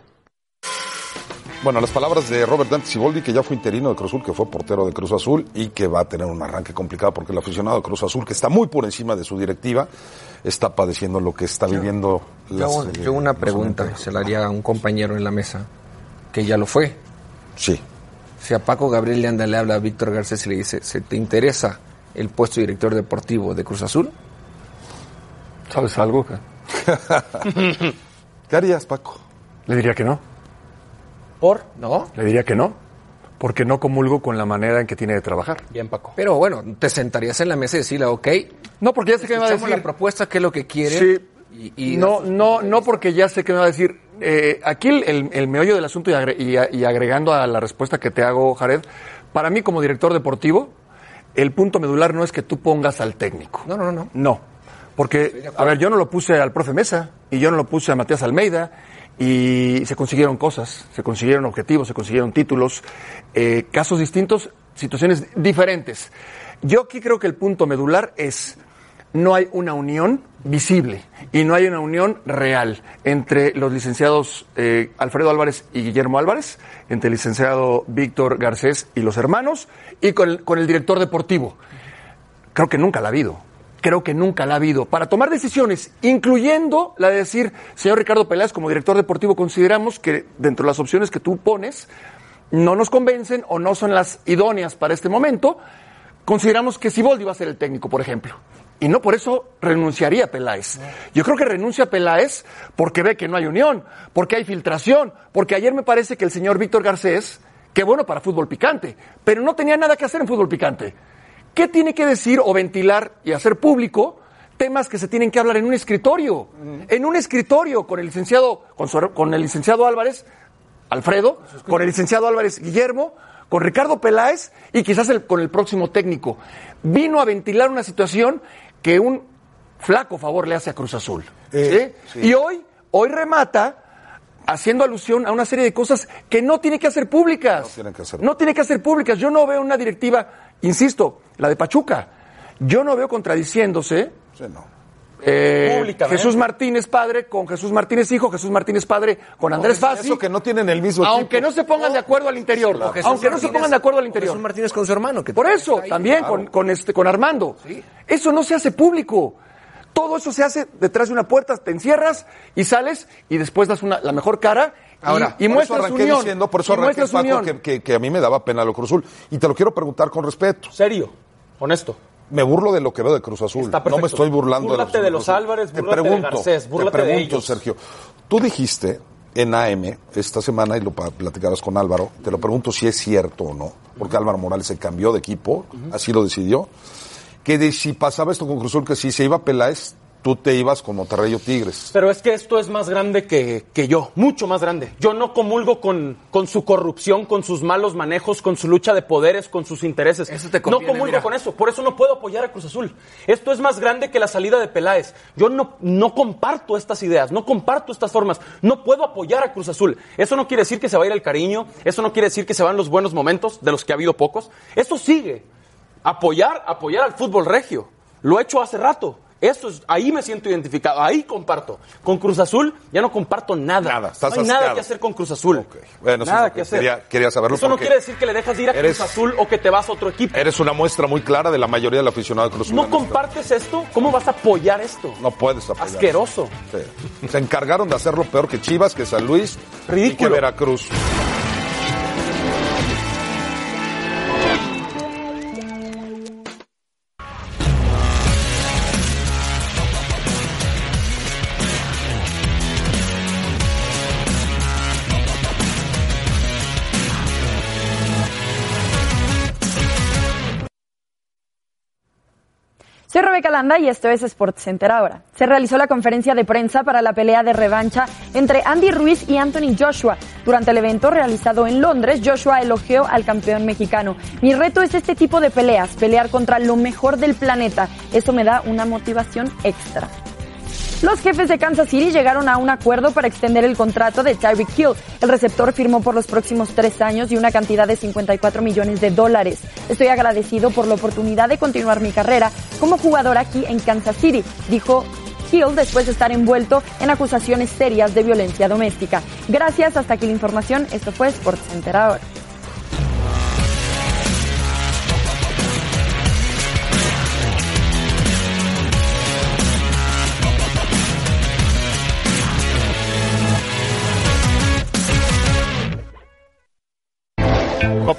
Bueno, las palabras de Robert Dante Siboldi, que ya fue interino de Cruz Azul, que fue portero de Cruz Azul y que va a tener un arranque complicado porque el aficionado de Cruz Azul, que está muy por encima de su directiva, está padeciendo lo que está viviendo yo, yo una pregunta, se la haría a un compañero en la mesa, que ya lo fue. Sí. Si a Paco Gabriel le anda, le habla a Víctor Garcés y le dice, ¿se te interesa el puesto de director deportivo de Cruz Azul? ¿Sabes algo? *laughs* ¿Qué harías, Paco? Le diría que no. ¿Por? ¿No? Le diría que no. Porque no comulgo con la manera en que tiene de trabajar. Bien, Paco. Pero bueno, te sentarías en la mesa y decirle, ok. No, porque ya sé que me va a decir. la propuesta, qué es lo que quiere. Sí. Y, no, no, no porque ya sé que me va a decir. Eh, aquí el, el, meollo del asunto y, y agregando a la respuesta que te hago, Jared, para mí como director deportivo, el punto medular no es que tú pongas al técnico. No, no, no. No. Porque, a ver, yo no lo puse al profe Mesa y yo no lo puse a Matías Almeida y se consiguieron cosas, se consiguieron objetivos, se consiguieron títulos, eh, casos distintos, situaciones diferentes. Yo aquí creo que el punto medular es no hay una unión visible y no hay una unión real entre los licenciados eh, Alfredo Álvarez y Guillermo Álvarez, entre el licenciado Víctor Garcés y los hermanos, y con el, con el director deportivo. Creo que nunca la ha habido creo que nunca la ha habido. Para tomar decisiones, incluyendo la de decir, señor Ricardo Peláez, como director deportivo, consideramos que dentro de las opciones que tú pones no nos convencen o no son las idóneas para este momento, consideramos que Siboldi va a ser el técnico, por ejemplo. Y no por eso renunciaría Peláez. Yo creo que renuncia Peláez porque ve que no hay unión, porque hay filtración, porque ayer me parece que el señor Víctor Garcés, qué bueno para fútbol picante, pero no tenía nada que hacer en fútbol picante. ¿Qué tiene que decir o ventilar y hacer público temas que se tienen que hablar en un escritorio? En un escritorio con el licenciado, con, el licenciado Álvarez, Alfredo, con el licenciado Álvarez Guillermo, con Ricardo Peláez y quizás con el próximo técnico. Vino a ventilar una situación que un flaco favor le hace a Cruz Azul. Eh, y hoy, hoy remata haciendo alusión a una serie de cosas que no tiene que hacer públicas. No tiene que hacer. No tiene que hacer públicas. Yo no veo una directiva Insisto, la de Pachuca. Yo no veo contradiciéndose. Eh, Jesús Martínez padre con Jesús Martínez hijo, Jesús Martínez padre con Andrés Fassi. Eso que no tienen el mismo Aunque no se pongan de acuerdo al interior. Aunque no se pongan de acuerdo al interior. Jesús Martínez con su hermano. Por eso, también con, este, con Armando. Eso no se hace público. Todo eso se hace detrás de una puerta, te encierras y sales y después das una, la mejor cara Ahora, y, por eso arranqué diciendo, por eso arranqué, Paco, que, que, a mí me daba pena lo Cruz Azul. Y te lo quiero preguntar con respeto. Serio, honesto. Me burlo de lo que veo de Cruz Azul. no me estoy burlando búrlate de los, de los Álvarez, te pregunto, de Garcés, te pregunto, Sergio. Tú dijiste en AM esta semana, y lo platicabas con Álvaro, te lo pregunto si es cierto o no, porque Álvaro Morales se cambió de equipo, así lo decidió, que de, si pasaba esto con Cruz Azul, que si se iba Peláez, tú te ibas con Monterrey o Tigres. Pero es que esto es más grande que, que yo, mucho más grande. Yo no comulgo con, con su corrupción, con sus malos manejos, con su lucha de poderes, con sus intereses. Eso te no conviene, comulgo mira. con eso, por eso no puedo apoyar a Cruz Azul. Esto es más grande que la salida de Peláez. Yo no, no comparto estas ideas, no comparto estas formas, no puedo apoyar a Cruz Azul. Eso no quiere decir que se va a ir el cariño, eso no quiere decir que se van los buenos momentos, de los que ha habido pocos. Esto sigue. Apoyar, apoyar al fútbol regio. Lo he hecho hace rato. Eso es, ahí me siento identificado, ahí comparto. Con Cruz Azul ya no comparto nada. Nada, estás no hay nada que hacer con Cruz Azul. Bueno, eso es nada que que hacer. quería- quería saberlo Eso no quiere decir que le dejas de ir a eres- Cruz Azul o que te vas a otro equipo. Eres una muestra muy clara de la mayoría del aficionado de Cruz Azul. ¿No compartes esto? ¿Cómo vas a apoyar esto? No puedes apoyar. Asqueroso. Sí. Se encargaron de hacerlo peor que Chivas, que San Luis y que Ridículo. Veracruz. Soy Rebeca Landa y esto es Sports Center ahora. Se realizó la conferencia de prensa para la pelea de revancha entre Andy Ruiz y Anthony Joshua. Durante el evento realizado en Londres, Joshua elogió al campeón mexicano. Mi reto es este tipo de peleas, pelear contra lo mejor del planeta. Eso me da una motivación extra. Los jefes de Kansas City llegaron a un acuerdo para extender el contrato de Tyreek Hill. El receptor firmó por los próximos tres años y una cantidad de 54 millones de dólares. Estoy agradecido por la oportunidad de continuar mi carrera como jugador aquí en Kansas City, dijo Hill después de estar envuelto en acusaciones serias de violencia doméstica. Gracias, hasta aquí la información. Esto fue SportsCenter ahora.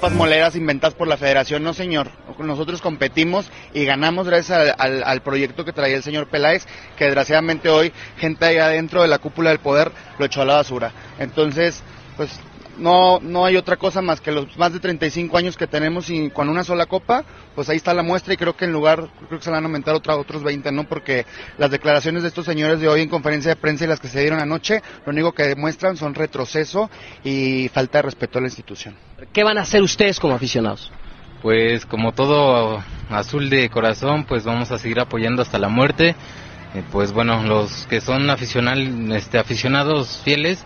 Moleras inventadas por la federación, no señor. Nosotros competimos y ganamos gracias al, al- proyecto que traía el señor Peláez, que desgraciadamente hoy gente ahí adentro de la cúpula del poder lo echó a la basura. Entonces, pues no, no hay otra cosa más que los más de 35 años que tenemos y con una sola copa, pues ahí está la muestra y creo que en lugar, creo que se van a aumentar otra, otros 20, ¿no? Porque las declaraciones de estos señores de hoy en conferencia de prensa y las que se dieron anoche, lo único que demuestran son retroceso y falta de respeto a la institución. ¿Qué van a hacer ustedes como aficionados? Pues como todo azul de corazón, pues vamos a seguir apoyando hasta la muerte. Eh, pues bueno, los que son aficional, este, aficionados fieles,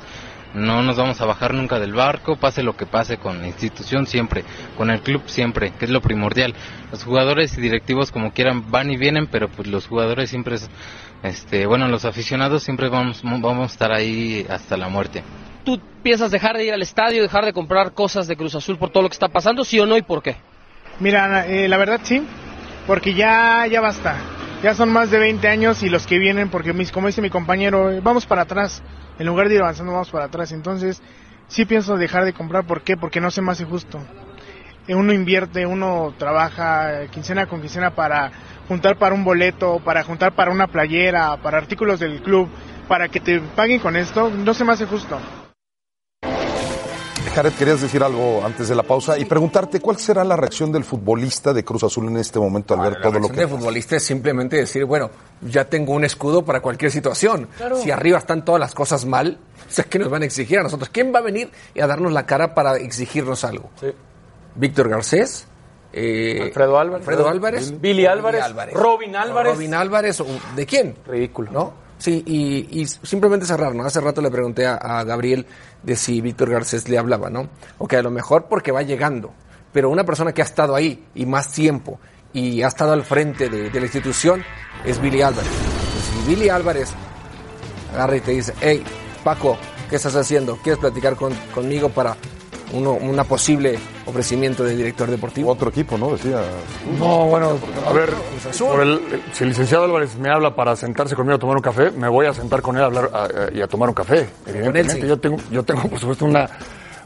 no nos vamos a bajar nunca del barco, pase lo que pase con la institución siempre, con el club siempre, que es lo primordial. Los jugadores y directivos como quieran van y vienen, pero pues los jugadores siempre, es- este, bueno, los aficionados siempre vamos, vamos a estar ahí hasta la muerte. ¿Tú piensas dejar de ir al estadio, dejar de comprar cosas de Cruz Azul por todo lo que está pasando, sí o no y por qué? Mira, eh, la verdad sí, porque ya, ya basta. Ya son más de 20 años y los que vienen, porque mis, como dice mi compañero, eh, vamos para atrás. En lugar de ir avanzando, vamos para atrás. Entonces, sí pienso dejar de comprar. ¿Por qué? Porque no se me hace justo. Eh, Uno invierte, uno trabaja eh, quincena con quincena para juntar para un boleto, para juntar para una playera, para artículos del club, para que te paguen con esto. No se me hace justo. Jared, querías decir algo antes de la pausa y preguntarte cuál será la reacción del futbolista de Cruz Azul en este momento al ver La todo lo reacción que de futbolista es simplemente decir, bueno, ya tengo un escudo para cualquier situación. Claro. Si arriba están todas las cosas mal, o sea, ¿qué nos van a exigir a nosotros? ¿Quién va a venir y a darnos la cara para exigirnos algo? Víctor Garcés. eh, Alfredo Álvarez. Alfredo Álvarez. Billy Álvarez. Robin Álvarez. Robin Álvarez. o- ¿De quién? Ridículo. ¿No? Sí, y, simplemente cerrar, ¿no? Hace rato le pregunté a, Gabriel de si Víctor Garcés le hablaba, ¿no? O que a lo mejor porque va llegando, pero una persona que ha estado ahí y más tiempo y ha estado al frente de, la institución es Billy Álvarez. Si Billy Álvarez agarra y te dice, hey, Paco, ¿qué estás haciendo? ¿Quieres platicar con- conmigo para uno, una posible ofrecimiento de director deportivo? Otro equipo, ¿no? Decía. No, bueno, a ver, Azul. por el- si el licenciado Álvarez me habla para sentarse conmigo a tomar un café, me voy a sentar con él a hablar a- a- y a tomar un café. Evidentemente, sí. yo tengo, yo tengo por supuesto una,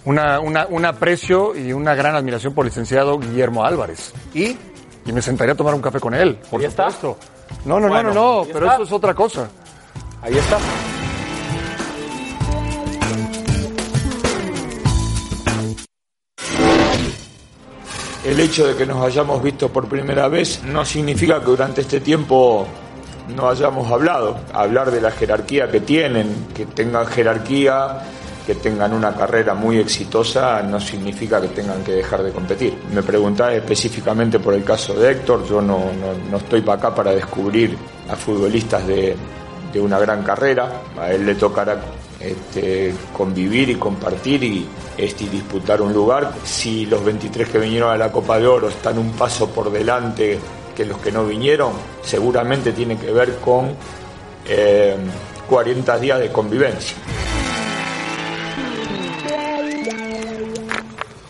una, una- un aprecio y una gran admiración por el licenciado Guillermo Álvarez. ¿Y? Y me sentaría a tomar un café con él, por Ahí está. supuesto. No, no, Bueno, no, no, no, pero está. eso es otra cosa. Ahí está. El hecho de que nos hayamos visto por primera vez no significa que durante este tiempo no hayamos hablado. Hablar de la jerarquía que tienen, que tengan jerarquía, que tengan una carrera muy exitosa, no significa que tengan que dejar de competir. Me preguntaba específicamente por el caso de Héctor, yo no, no, no estoy para acá para descubrir a futbolistas de, de una gran carrera, a él le tocará este, convivir y compartir y, este, y disputar un lugar. Si los 23 que vinieron a la Copa de Oro están un paso por delante que los que no vinieron, seguramente tiene que ver con eh, 40 días de convivencia.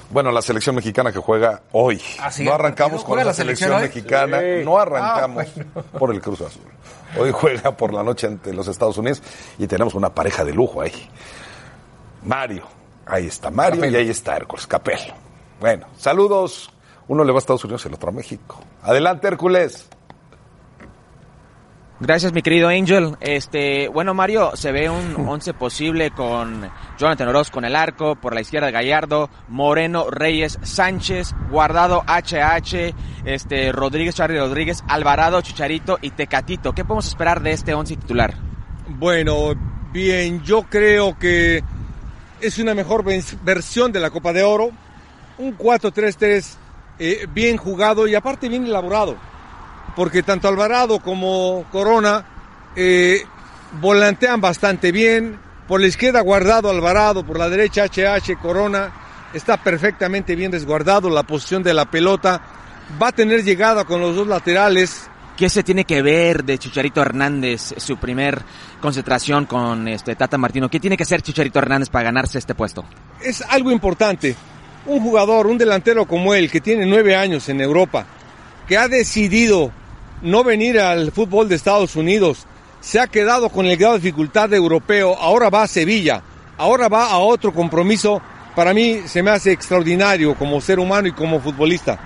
Bueno, la selección mexicana que juega hoy. Ah, sí, no arrancamos ¿juega con la, la selección mexicana, Sí. no arrancamos Ah, bueno. por el Cruz Azul. Hoy juega por la noche ante los Estados Unidos y tenemos una pareja de lujo ahí. Mario, ahí está Mario y ahí está Hércules Capel. Bueno, saludos. Uno le va a Estados Unidos y el otro a México. Adelante, Hércules. Gracias, mi querido Angel. Este, bueno, Mario, se ve un *laughs* once posible con Jonathan Orozco en el arco, por la izquierda Gallardo, Moreno, Reyes, Sánchez, Guardado, HH, este, Rodríguez, Charlie Rodríguez, Alvarado, Chicharito y Tecatito. ¿Qué podemos esperar de este once titular? Bueno, bien, yo creo que es una mejor versión de la Copa de Oro. Un 4-3-3 eh, bien jugado y aparte bien elaborado. Porque tanto Alvarado como Corona eh, volantean bastante bien. Por la izquierda guardado Alvarado, por la derecha HH Corona. Está perfectamente bien resguardado la posición de la pelota. Va a tener llegada con los dos laterales. ¿Qué se tiene que ver de Chicharito Hernández, su primer concentración con este Tata Martino? ¿Qué tiene que hacer Chicharito Hernández para ganarse este puesto? es algo importante. Un jugador, un delantero como él, que tiene nueve años en Europa, que ha decidido no venir al fútbol de Estados Unidos, se ha quedado con el grado de dificultad de europeo, ahora va a Sevilla, ahora va a otro compromiso, para mí se me hace extraordinario como ser humano y como futbolista.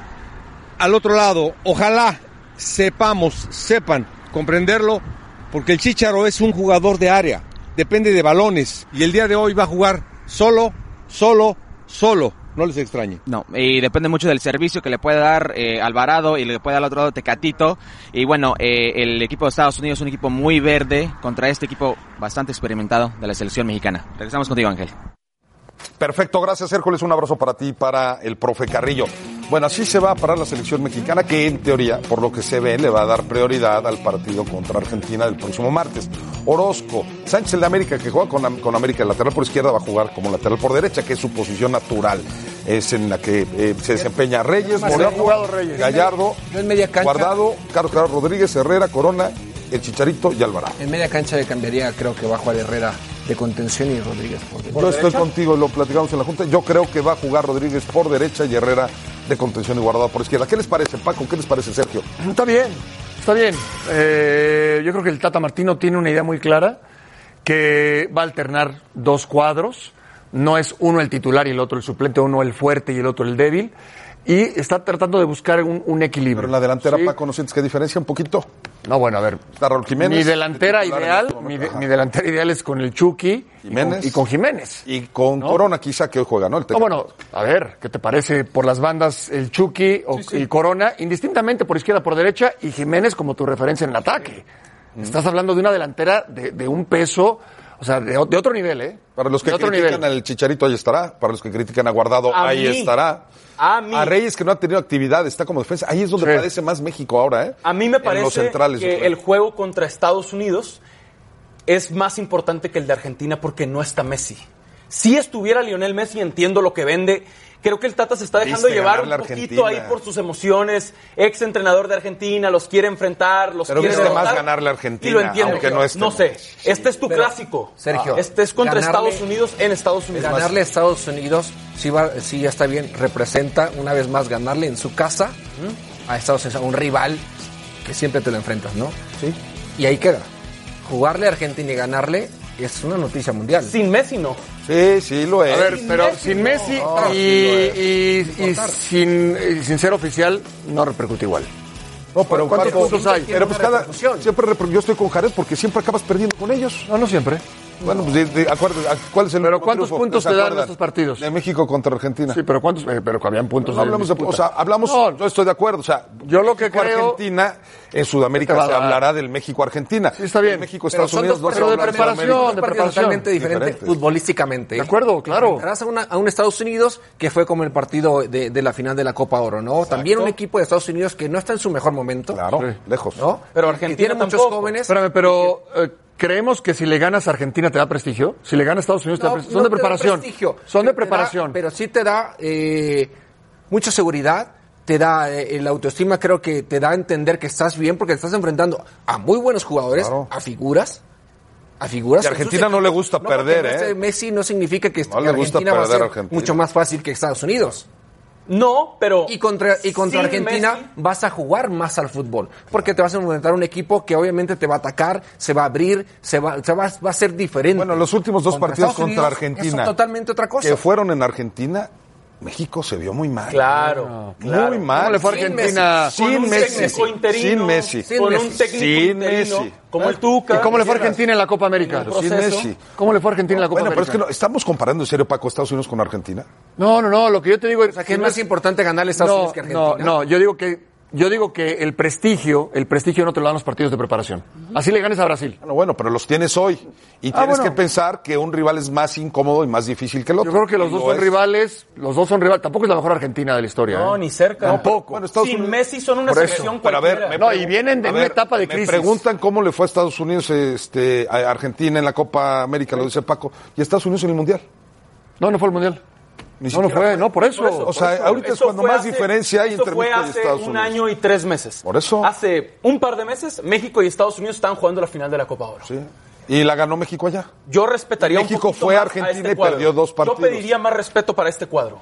Al otro lado, ojalá sepamos, sepan comprenderlo, porque el Chicharo es un jugador de área, depende de balones, y el día de hoy va a jugar solo, solo, solo. No les extrañe. No, y depende mucho del servicio que le puede dar eh, Alvarado y le puede dar al otro lado Tecatito. Y bueno, eh, el equipo de Estados Unidos es un equipo muy verde contra este equipo bastante experimentado de la selección mexicana. Regresamos contigo, Ángel. Perfecto, gracias Hércules. Un abrazo para ti y para el profe Carrillo. Bueno, así se va a parar la selección mexicana que en teoría, por lo que se ve, le va a dar prioridad al partido contra Argentina del próximo martes. Orozco, Sánchez el de América que juega con, con América, lateral por izquierda va a jugar como lateral por derecha, que es su posición natural. Es en la que eh, se desempeña Reyes, Moreno, jugado Reyes. Gallardo, Yo en media cancha- Guardado, Carlos Carlos Rodríguez, Herrera, Corona, el Chicharito y Alvarado. En media cancha le cambiaría, creo que va a jugar Herrera de contención y Rodríguez por derecha. Yo estoy contigo, lo platicamos en la Junta. Yo creo que va a jugar Rodríguez por derecha y Herrera de contención y guardado por izquierda. ¿Qué les parece, Paco? ¿Qué les parece, Sergio? Está bien, está bien. Eh, yo creo que el Tata Martino tiene una idea muy clara que va a alternar dos cuadros. No es uno el titular y el otro el suplente, uno el fuerte y el otro el débil. Y está tratando de buscar un, un equilibrio. Pero en la delantera, Sí. Paco, ¿no sientes que diferencia un poquito? No, bueno, a ver. Está Raúl Jiménez. Mi delantera en ideal, este mi, momento. de- mi delantera ideal es con el Chucky y con- y con Jiménez. Y con Corona, quizá, que hoy juega, ¿no? El No, bueno, a ver, ¿qué te parece por las bandas el Chucky o, y Corona, indistintamente por izquierda, por derecha, y Jiménez como tu referencia en el ataque? Estás hablando de una delantera de, de un peso, o sea, de, otro nivel, ¿eh? Para los que critican nivel. al Chicharito, ahí estará. Para los que critican a Guardado, A ahí mí. estará. A mí. Reyes, que no ha tenido actividad, está como defensa. Ahí es donde Sí. padece más México ahora, ¿eh? A mí me parece los centrales, que el juego contra Estados Unidos es más importante que el de Argentina porque no está Messi. Si estuviera Lionel Messi, entiendo lo que vende. Creo que el Tata se está dejando Viste llevar un poquito Argentina. ahí por sus emociones. Ex entrenador de Argentina, los quiere enfrentar, los Pero quiere viste derrotar. más ganarle a Argentina, Y lo entiendo. aunque no esté no sé. Este es tu Pero, clásico. Sergio, Este es contra ganarle- Estados Unidos en Estados Unidos. Ganarle a Estados Unidos, sí, va, sí ya está bien, representa una vez más ganarle en su casa a Estados Unidos, a un rival que siempre te lo enfrentas, ¿no? Sí. Y ahí queda. Jugarle a Argentina y ganarle es una noticia mundial. Sin Messi no. Sí, sí lo es. A ver, pero sin Messi No, y, y- y sin, y sin ser oficial, no repercute igual. No, pero ¿Cuántos puntos hay? Pero pues cada, siempre yo estoy con Jared porque siempre acabas perdiendo con ellos. No, no siempre. Bueno, pues acuérdate, ¿cuál es el Pero ¿cuántos triunfo? puntos te dan estos partidos? De México contra Argentina. Sí, pero ¿cuántos? Eh, pero que habían puntos. No hablamos, de, o sea, hablamos, no, yo estoy de acuerdo, o sea, yo lo que creo, Argentina en Sudamérica se hablará del México Argentina. Sí, está bien. México Estados Unidos, dos, pero de preparación, de, de preparación totalmente diferente diferentes. futbolísticamente. De acuerdo, claro. Gracias a, a, un Estados Unidos que fue como el partido de, de la final de la Copa Oro, ¿no? Exacto. También un equipo de Estados Unidos que no está en su mejor momento. Claro, sí. lejos. ¿no? Pero Argentina tiene muchos jóvenes. Espérame, pero creemos que si le ganas a Argentina te da prestigio, si le ganas a Estados Unidos da prestigio. Son de preparación. Prestigio, son de preparación. Pero sí te da eh, mucha seguridad, te da eh, la autoestima, creo que te da a entender que estás bien porque estás enfrentando a muy buenos jugadores, a figuras. A figuras. Y a Argentina no le gusta perder. ¿eh? Messi no significa que no mucho más fácil que Estados Unidos. No, pero. Y contra, y contra Argentina vas a jugar más al fútbol. Porque te vas a enfrentar un equipo que obviamente te va a atacar, se va a abrir, se va, se va, va a ser diferente. Bueno, los últimos dos partidos contra Argentina. Eso totalmente otra cosa. Que fueron en Argentina, México se vio muy mal. Claro, muy mal. ¿Cómo le fue a Argentina sin, Messi, sin, Messi, con un técnico sin Messi, como el Tuca. ¿Y cómo le fue Argentina en la Copa América? Sin Messi. ¿Cómo le fue Argentina en la Copa América? Bueno, pero es que no, estamos comparando en serio Paco Estados Unidos con Argentina. No, no, no, lo que yo te digo es que es más importante ganar Estados Unidos que Argentina. No, no, yo digo que yo digo que el prestigio, el prestigio no te lo dan los partidos de preparación. Así le ganes a Brasil. Bueno, bueno pero los tienes hoy. Y ah, tienes que pensar que un rival es más incómodo y más difícil que el otro. Yo creo que los dos son rivales, los dos son rivales. Tampoco es la mejor Argentina de la historia. No, ¿eh? ni cerca. No, poco. Bueno, Sin Messi son una selección pero a ver, y vienen de una etapa de crisis. Me preguntan cómo le fue a Estados Unidos este, a Argentina en la Copa América, lo dice Paco. Y Estados Unidos en el Mundial. No, no fue el Mundial. Ni no fue, no, por eso. O sea, ahorita es cuando más diferencia hay entre México y Estados Unidos. Hace un año y tres meses. Por eso. Hace un par de meses, México y Estados Unidos están jugando la final de la Copa Oro. Sí. ¿Y la ganó México allá? Yo respetaría México fue Argentina este y perdió dos partidos. Yo pediría más respeto para este cuadro.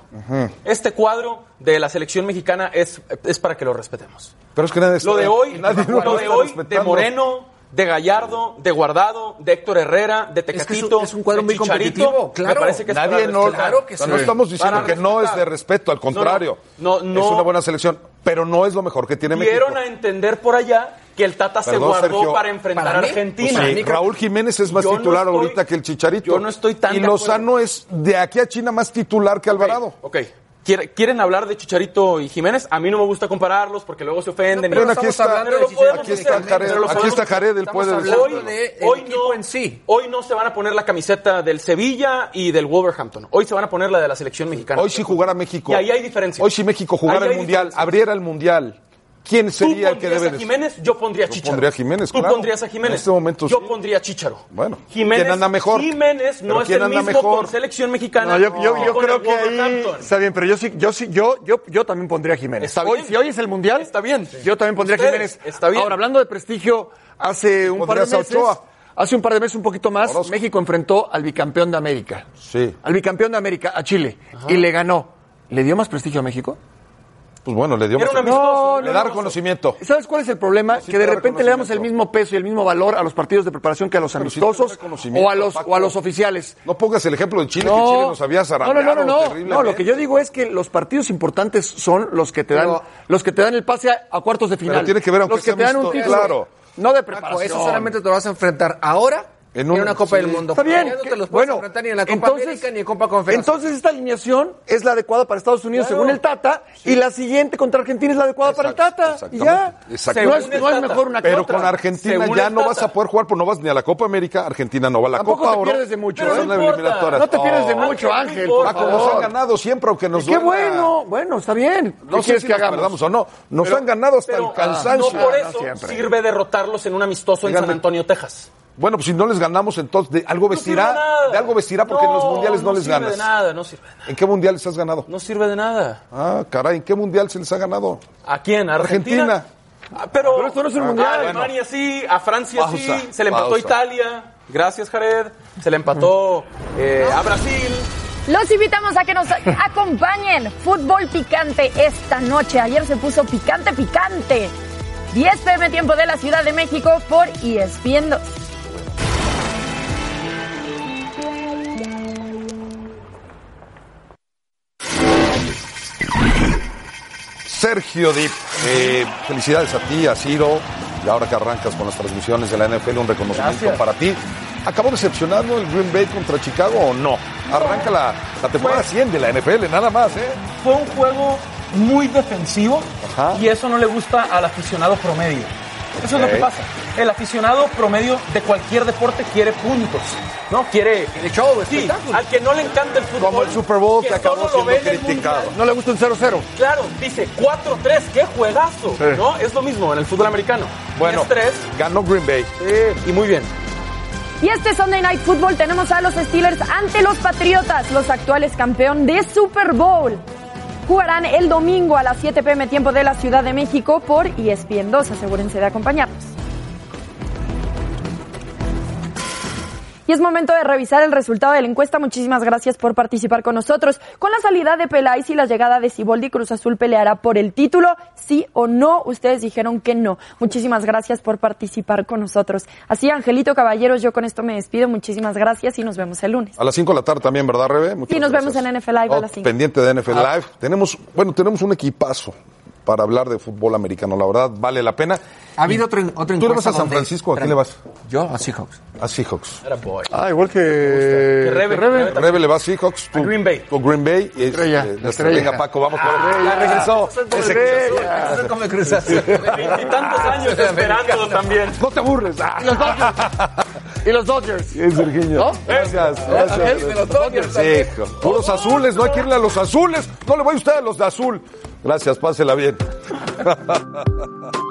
Este cuadro de la selección mexicana es, es para que lo respetemos. Pero es que nadie está, lo de hoy, lo, de hoy, de Moreno, de Gallardo, de Guardado, de Héctor Herrera, de Tecatito. Es, que es, un, cuadro de muy competitivo, claro. Me parece que Nadie es no, claro que sí. no estamos diciendo que no es de respeto, al contrario. No, no, no, es una buena selección, pero no es lo mejor que tiene México. Dieron a entender por allá que el Tata Perdón, se guardó Sergio, para enfrentar ¿para a Argentina. Pues sí, Raúl Jiménez es más yo titular no estoy, ahorita que el Chicharito. Yo no estoy tan Y Lozano es de aquí a China más titular que Alvarado. Ok, okay quieren hablar de Chicharito y Jiménez. A mí no me gusta compararlos porque luego se ofenden. Y... aquí está, de Aquí está Jared, aquí está él puede Hoy, hoy no, en sí. hoy no se van a poner la camiseta del Sevilla y del Wolverhampton. Hoy se van a poner la de la selección mexicana. Hoy si jugara México. Y ahí hay diferencia. Hoy si México jugara el Mundial, abriera el Mundial ¿Quién sería el que debe a Jiménez? Yo pondría a Chicharo. Yo pondría a Jiménez, Tú pondrías a Jiménez. En este momento Yo pondría a Chicharo. Bueno, Jiménez, ¿quién anda mejor? Jiménez no es el mismo mejor? con selección mexicana. No, yo, yo, yo, creo que ahí está bien, pero yo sí, yo sí, yo, yo, yo también pondría a Jiménez. Si hoy es el mundial, está bien. Yo también pondría a Jiménez. Está bien. Ahora hablando de prestigio, hace un par de meses. Hace un par de meses, un poquito más, México enfrentó al bicampeón de América. Sí. Al bicampeón de América, a Chile. Y le ganó. ¿Le dio más prestigio a México? Pues bueno, le dio más... no, le da reconocimiento. ¿Sabes cuál es el problema? Que de repente le damos el mismo peso y el mismo valor a los partidos de preparación que a los amistosos o a los o a los oficiales. No pongas el ejemplo de Chile, que Chile nos había zarandeado No, no, no, no. No, lo que yo digo es que los partidos importantes son los que te dan los que te dan el pase a, cuartos de final. Pero tiene que ver aunque los que sea te dan un título. Claro. No de preparación. Eso solamente te lo vas a enfrentar ahora en, un, una Copa sí. del Mundo. Está bien. No te los bueno, ni en la Copa entonces, América, ni en Copa Conferencia. Entonces esta alineación es la adecuada para Estados Unidos claro. según el Tata sí. y la siguiente contra Argentina es la adecuada para el Tata. Y ya. No es, no es, mejor una Pero contra. con Argentina según ya no vas a poder jugar, pues no vas ni a la Copa América, Argentina no va a la Tampoco Copa te Oro. pierdes de mucho. ¿eh? no, no, te pierdes de mucho, Ángel. Paco, nos han ganado siempre, aunque nos Qué bueno, bueno, está bien. No sé si que hagamos o no. Nos han ganado hasta el ah, cansancio. No por eso sirve derrotarlos en un amistoso en San Antonio, Texas. Bueno, pues si no les ganamos, entonces de algo vestirá. De, algo vestirá porque en los mundiales no, no les sirve ganas. De nada, no sirve de nada. ¿En qué mundiales has ganado? No sirve de nada. Ah, caray, ¿en qué mundial se les ha ganado? ¿A quién? ¿A Argentina? Argentina. Ah, pero, esto no es un mundial. A Alemania ah, sí, a Francia sí, se le empató a Italia. Gracias, Jared. Se le empató eh, a Brasil. Los invitamos a que nos *laughs* acompañen. Fútbol picante esta noche. Ayer se puso picante, picante. 10 pm tiempo de la Ciudad de México por ESPN 2. Sergio Dip, eh, felicidades a ti, a Ciro, y ahora que arrancas con las transmisiones de la NFL, un reconocimiento Gracias. para ti. ¿Acabó decepcionando el Green Bay contra Chicago o no? Arranca la, la temporada 100 de la NFL, nada más, ¿eh? Fue un juego muy defensivo y eso no le gusta al aficionado promedio. Eso es lo que pasa. El aficionado promedio de cualquier deporte quiere puntos, ¿no? Quiere... show, sí, espectáculo. al que no le encanta el fútbol. Como el Super Bowl que acabó siendo el criticado. Mundial. No le gusta un 0-0. Claro, dice 4-3, qué juegazo, Sí. ¿no? Es lo mismo en el fútbol americano. Bueno, 3 ganó Green Bay. y muy bien. Y este Sunday Night Football tenemos a los Steelers ante los Patriotas, los actuales campeón de Super Bowl. Jugarán el domingo a las 7 pm tiempo de la Ciudad de México por ESPN 2. Asegúrense de acompañarnos. Y es momento de revisar el resultado de la encuesta. Muchísimas gracias por participar con nosotros. Con la salida de Peláez y la llegada de Ciboldi, Cruz Azul peleará por el título, sí o no. Ustedes dijeron que no. Muchísimas gracias por participar con nosotros. Así, Angelito Caballeros, yo con esto me despido. Muchísimas gracias y nos vemos el lunes. A las 5 de la tarde también, ¿verdad, Rebe? Muchas Y nos gracias. vemos en NFL Live a Oh, las 5. Pendiente de NFL Ah. Live. Tenemos, bueno, tenemos un equipazo para hablar de fútbol americano. La verdad, vale la pena. Ha habido otra, otra ¿Tú le vas a San Francisco? ¿A quién le vas? Yo a Seahawks. A Seahawks. Ah, igual que. Que Rebe, Rebe. Rebe le va a Seahawks. Tú, Green Bay. Con Green Bay. Y, Estrella, eh, la estrella. Venga, Paco, vamos por Ah, Ya regresó. Ese como Cruz Azul. *laughs* Veintitantos años esperando también. No te aburres. Ah. Y los Dodgers. *laughs* y los Dodgers. Bien, Sergiño. ¿No? Gracias. Gracias. Los Dodgers Sí, puros azules, no hay que irle a los azules. No le voy a usted a los de azul. Gracias, pásela bien. *laughs*